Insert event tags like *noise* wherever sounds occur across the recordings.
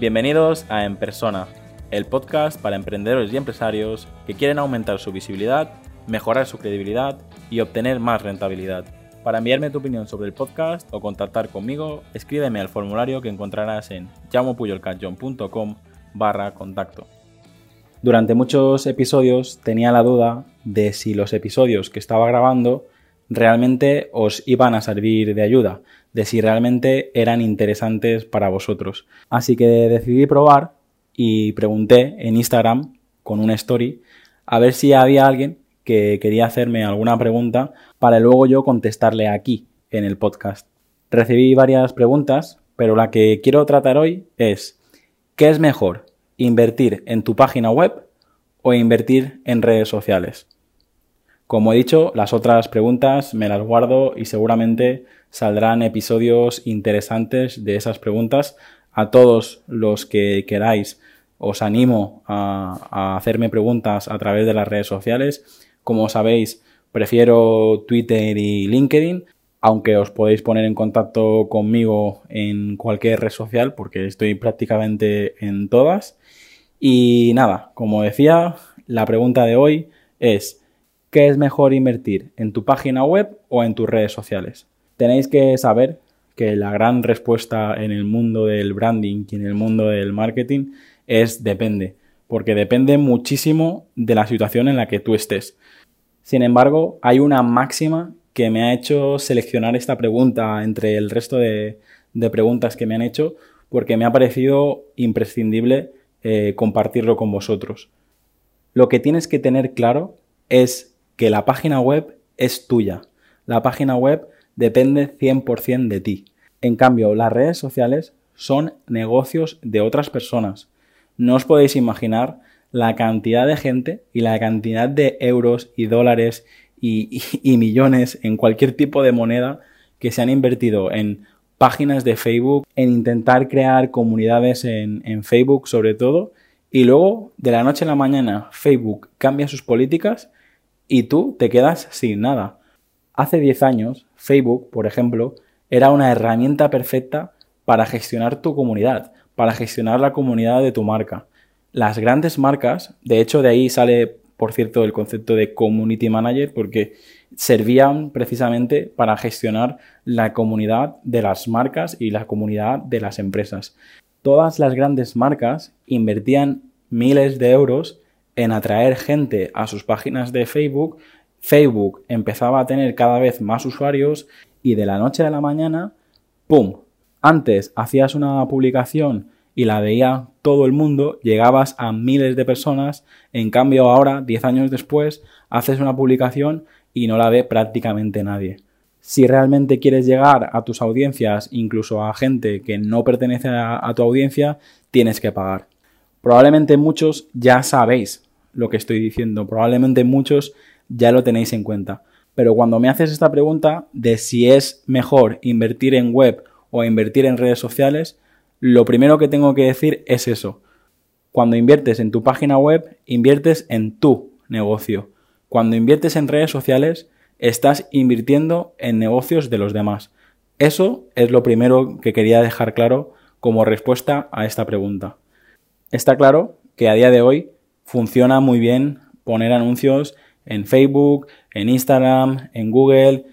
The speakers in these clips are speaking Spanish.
Bienvenidos a En Persona, el podcast para emprendedores y empresarios que quieren aumentar su visibilidad, mejorar su credibilidad y obtener más rentabilidad. Para enviarme tu opinión sobre el podcast o contactar conmigo, escríbeme al formulario que encontrarás en llamopuyolcanchon.com barra contacto. Durante muchos episodios tenía la duda de si los episodios que estaba grabando realmente os iban a servir de ayuda, de si realmente eran interesantes para vosotros. Así que decidí probar y pregunté en Instagram con una story a ver si había alguien que quería hacerme alguna pregunta para luego yo contestarle aquí en el podcast. Recibí varias preguntas, pero la que quiero tratar hoy es ¿qué es mejor? ¿Invertir en tu página web o invertir en redes sociales? Como he dicho, las otras preguntas me las guardo y seguramente saldrán episodios interesantes de esas preguntas. A todos los que queráis, os animo a, hacerme preguntas a través de las redes sociales. Como sabéis, prefiero Twitter y LinkedIn, aunque os podéis poner en contacto conmigo en cualquier red social porque estoy prácticamente en todas. Y nada, como decía, la pregunta de hoy es ¿Qué es mejor invertir? ¿En tu página web o en tus redes sociales? Tenéis que saber que la gran respuesta en el mundo del branding y en el mundo del marketing es depende, porque depende muchísimo de la situación en la que tú estés. Sin embargo, hay una máxima que me ha hecho seleccionar esta pregunta entre el resto de, preguntas que me han hecho, porque me ha parecido imprescindible eh, compartirlo con vosotros. Lo que tienes que tener claro es que la página web es tuya. La página web depende 100% de ti. En cambio, las redes sociales son negocios de otras personas. No os podéis imaginar la cantidad de gente y la cantidad de euros y dólares y, millones en cualquier tipo de moneda que se han invertido en páginas de Facebook, en intentar crear comunidades en, en Facebook sobre todo, y luego de la noche a la mañana Facebook cambia sus políticas y tú te quedas sin nada. Hace 10 años, Facebook, por ejemplo, era una herramienta perfecta para gestionar tu comunidad, para gestionar la comunidad de tu marca. Las grandes marcas, de hecho de ahí sale, por cierto, el concepto de community manager, porque servían precisamente para gestionar la comunidad de las marcas y la comunidad de las empresas. Todas las grandes marcas invertían miles de euros en atraer gente a sus páginas de Facebook, Facebook empezaba a tener cada vez más usuarios y de la noche a la mañana, ¡pum! Antes hacías una publicación y la veía todo el mundo, llegabas a miles de personas, en cambio ahora, 10 años después, haces una publicación y no la ve prácticamente nadie. Si realmente quieres llegar a tus audiencias, incluso a gente que no pertenece a, a tu audiencia, tienes que pagar. Probablemente muchos ya sabéis lo que estoy diciendo. Probablemente muchos ya lo tenéis en cuenta. Pero cuando me haces esta pregunta de si es mejor invertir en web o invertir en redes sociales, lo primero que tengo que decir es eso. Cuando inviertes en tu página web, inviertes en tu negocio. Cuando inviertes en redes sociales, estás invirtiendo en negocios de los demás. Eso es lo primero que quería dejar claro como respuesta a esta pregunta. Está claro que a día de hoy funciona muy bien poner anuncios en Facebook, en Instagram, en Google,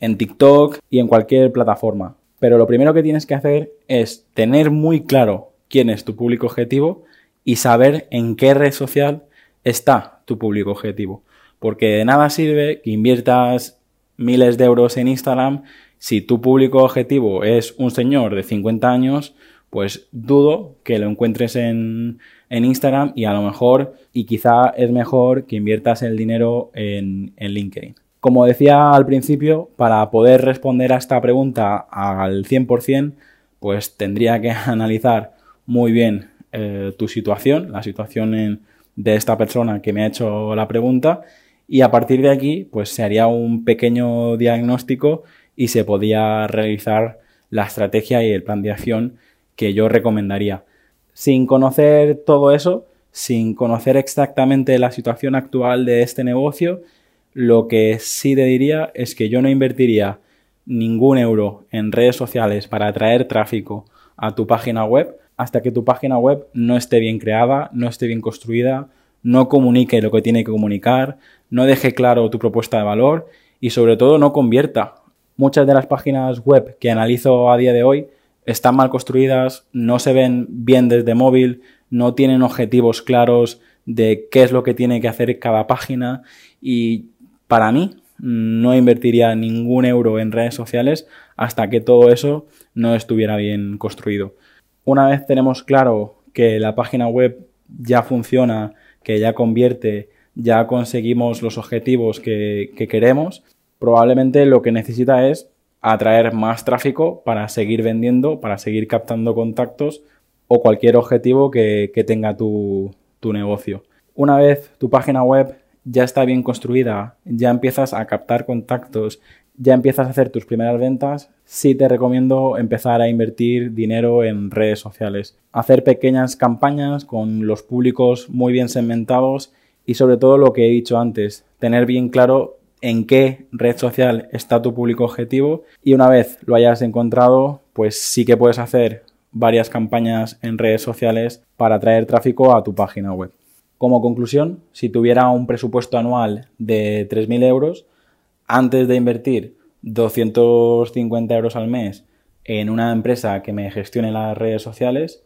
en TikTok y en cualquier plataforma. Pero lo primero que tienes que hacer es tener muy claro quién es tu público objetivo y saber en qué red social está tu público objetivo. Porque de nada sirve que inviertas miles de euros en Instagram si tu público objetivo es un señor de 50 años, pues dudo que lo encuentres en, Instagram y a lo mejor y quizá es mejor que inviertas el dinero en, LinkedIn. Como decía al principio, para poder responder a esta pregunta al 100%, pues tendría que *laughs* analizar muy bien eh, tu situación, la situación de esta persona que me ha hecho la pregunta y a partir de aquí pues se haría un pequeño diagnóstico y se podía realizar la estrategia y el plan de acción que yo recomendaría. Sin conocer todo eso, sin conocer exactamente la situación actual de este negocio, lo que sí te diría es que yo no invertiría ningún euro en redes sociales para atraer tráfico a tu página web, hasta que tu página web no esté bien creada, no esté bien construida, no comunique lo que tiene que comunicar, no deje claro tu propuesta de valor y sobre todo no convierta. Muchas de las páginas web que analizo a día de hoy están mal construidas, no se ven bien desde móvil, no tienen objetivos claros de qué es lo que tiene que hacer cada página y para mí no invertiría ningún euro en redes sociales hasta que todo eso no estuviera bien construido. Una vez tenemos claro que la página web ya funciona, que ya convierte, ya conseguimos los objetivos que, queremos, probablemente lo que necesita es atraer más tráfico para seguir vendiendo, para seguir captando contactos o cualquier objetivo que, tenga tu, tu negocio. Una vez tu página web ya está bien construida, ya empiezas a captar contactos, ya empiezas a hacer tus primeras ventas, sí te recomiendo empezar a invertir dinero en redes sociales. Hacer pequeñas campañas con los públicos muy bien segmentados y sobre todo lo que he dicho antes, tener bien claro en qué red social está tu público objetivo y una vez lo hayas encontrado, pues sí que puedes hacer varias campañas en redes sociales para traer tráfico a tu página web. Como conclusión, si tuviera un presupuesto anual de 3.000 euros, antes de invertir 250 euros al mes en una empresa que me gestione las redes sociales,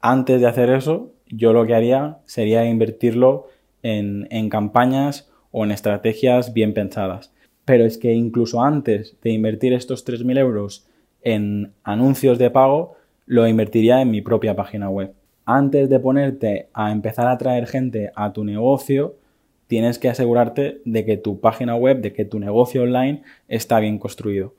antes de hacer eso, yo lo que haría sería invertirlo en, en campañas o en estrategias bien pensadas. Pero es que incluso antes de invertir estos 3.000 euros en anuncios de pago, lo invertiría en mi propia página web. Antes de ponerte a empezar a traer gente a tu negocio, tienes que asegurarte de que tu página web, de que tu negocio online está bien construido.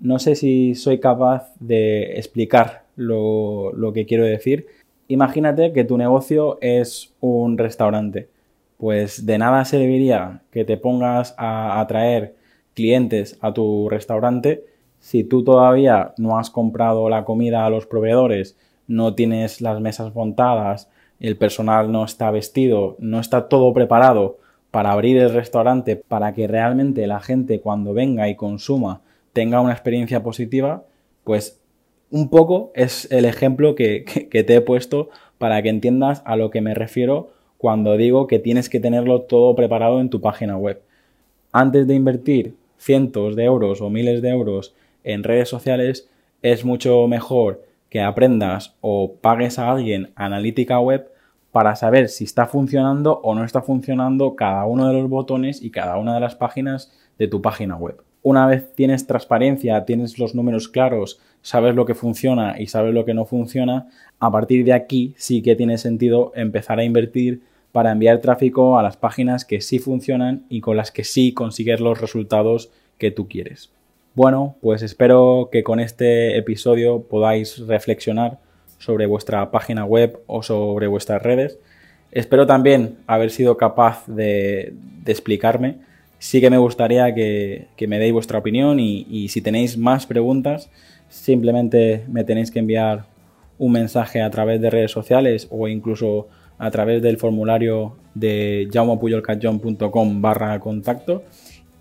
No sé si soy capaz de explicar lo, que quiero decir. Imagínate que tu negocio es un restaurante. Pues de nada serviría que te pongas a atraer clientes a tu restaurante si tú todavía no has comprado la comida a los proveedores, no tienes las mesas montadas, el personal no está vestido, no está todo preparado para abrir el restaurante, para que realmente la gente cuando venga y consuma tenga una experiencia positiva, pues un poco es el ejemplo que, te he puesto para que entiendas a lo que me refiero cuando digo que tienes que tenerlo todo preparado en tu página web. Antes de invertir cientos de euros o miles de euros en redes sociales, es mucho mejor que aprendas o pagues a alguien analítica web para saber si está funcionando o no está funcionando cada uno de los botones y cada una de las páginas de tu página web. Una vez tienes transparencia, tienes los números claros, sabes lo que funciona y sabes lo que no funciona, a partir de aquí sí que tiene sentido empezar a invertir para enviar tráfico a las páginas que sí funcionan y con las que sí consigues los resultados que tú quieres. Bueno, pues espero que con este episodio podáis reflexionar sobre vuestra página web o sobre vuestras redes. Espero también haber sido capaz de, explicarme. Sí que me gustaría que, me deis vuestra opinión y, si tenéis más preguntas, simplemente me tenéis que enviar un mensaje a través de redes sociales o incluso a través del formulario de jaumapuyolcatjon.com barra contacto.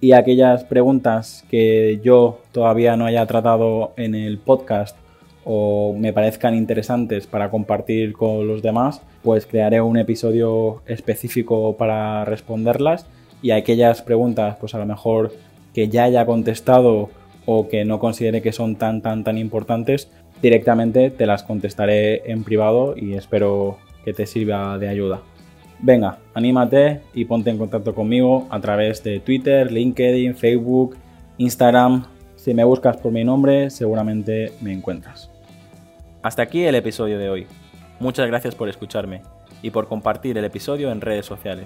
Y aquellas preguntas que yo todavía no haya tratado en el podcast o me parezcan interesantes para compartir con los demás, pues crearé un episodio específico para responderlas y aquellas preguntas, pues a lo mejor que ya haya contestado o que no considere que son tan tan tan importantes, directamente te las contestaré en privado y espero que te sirva de ayuda. Venga, anímate y ponte en contacto conmigo a través de Twitter, LinkedIn, Facebook, Instagram. Si me buscas por mi nombre, seguramente me encuentras. Hasta aquí el episodio de hoy. Muchas gracias por escucharme y por compartir el episodio en redes sociales.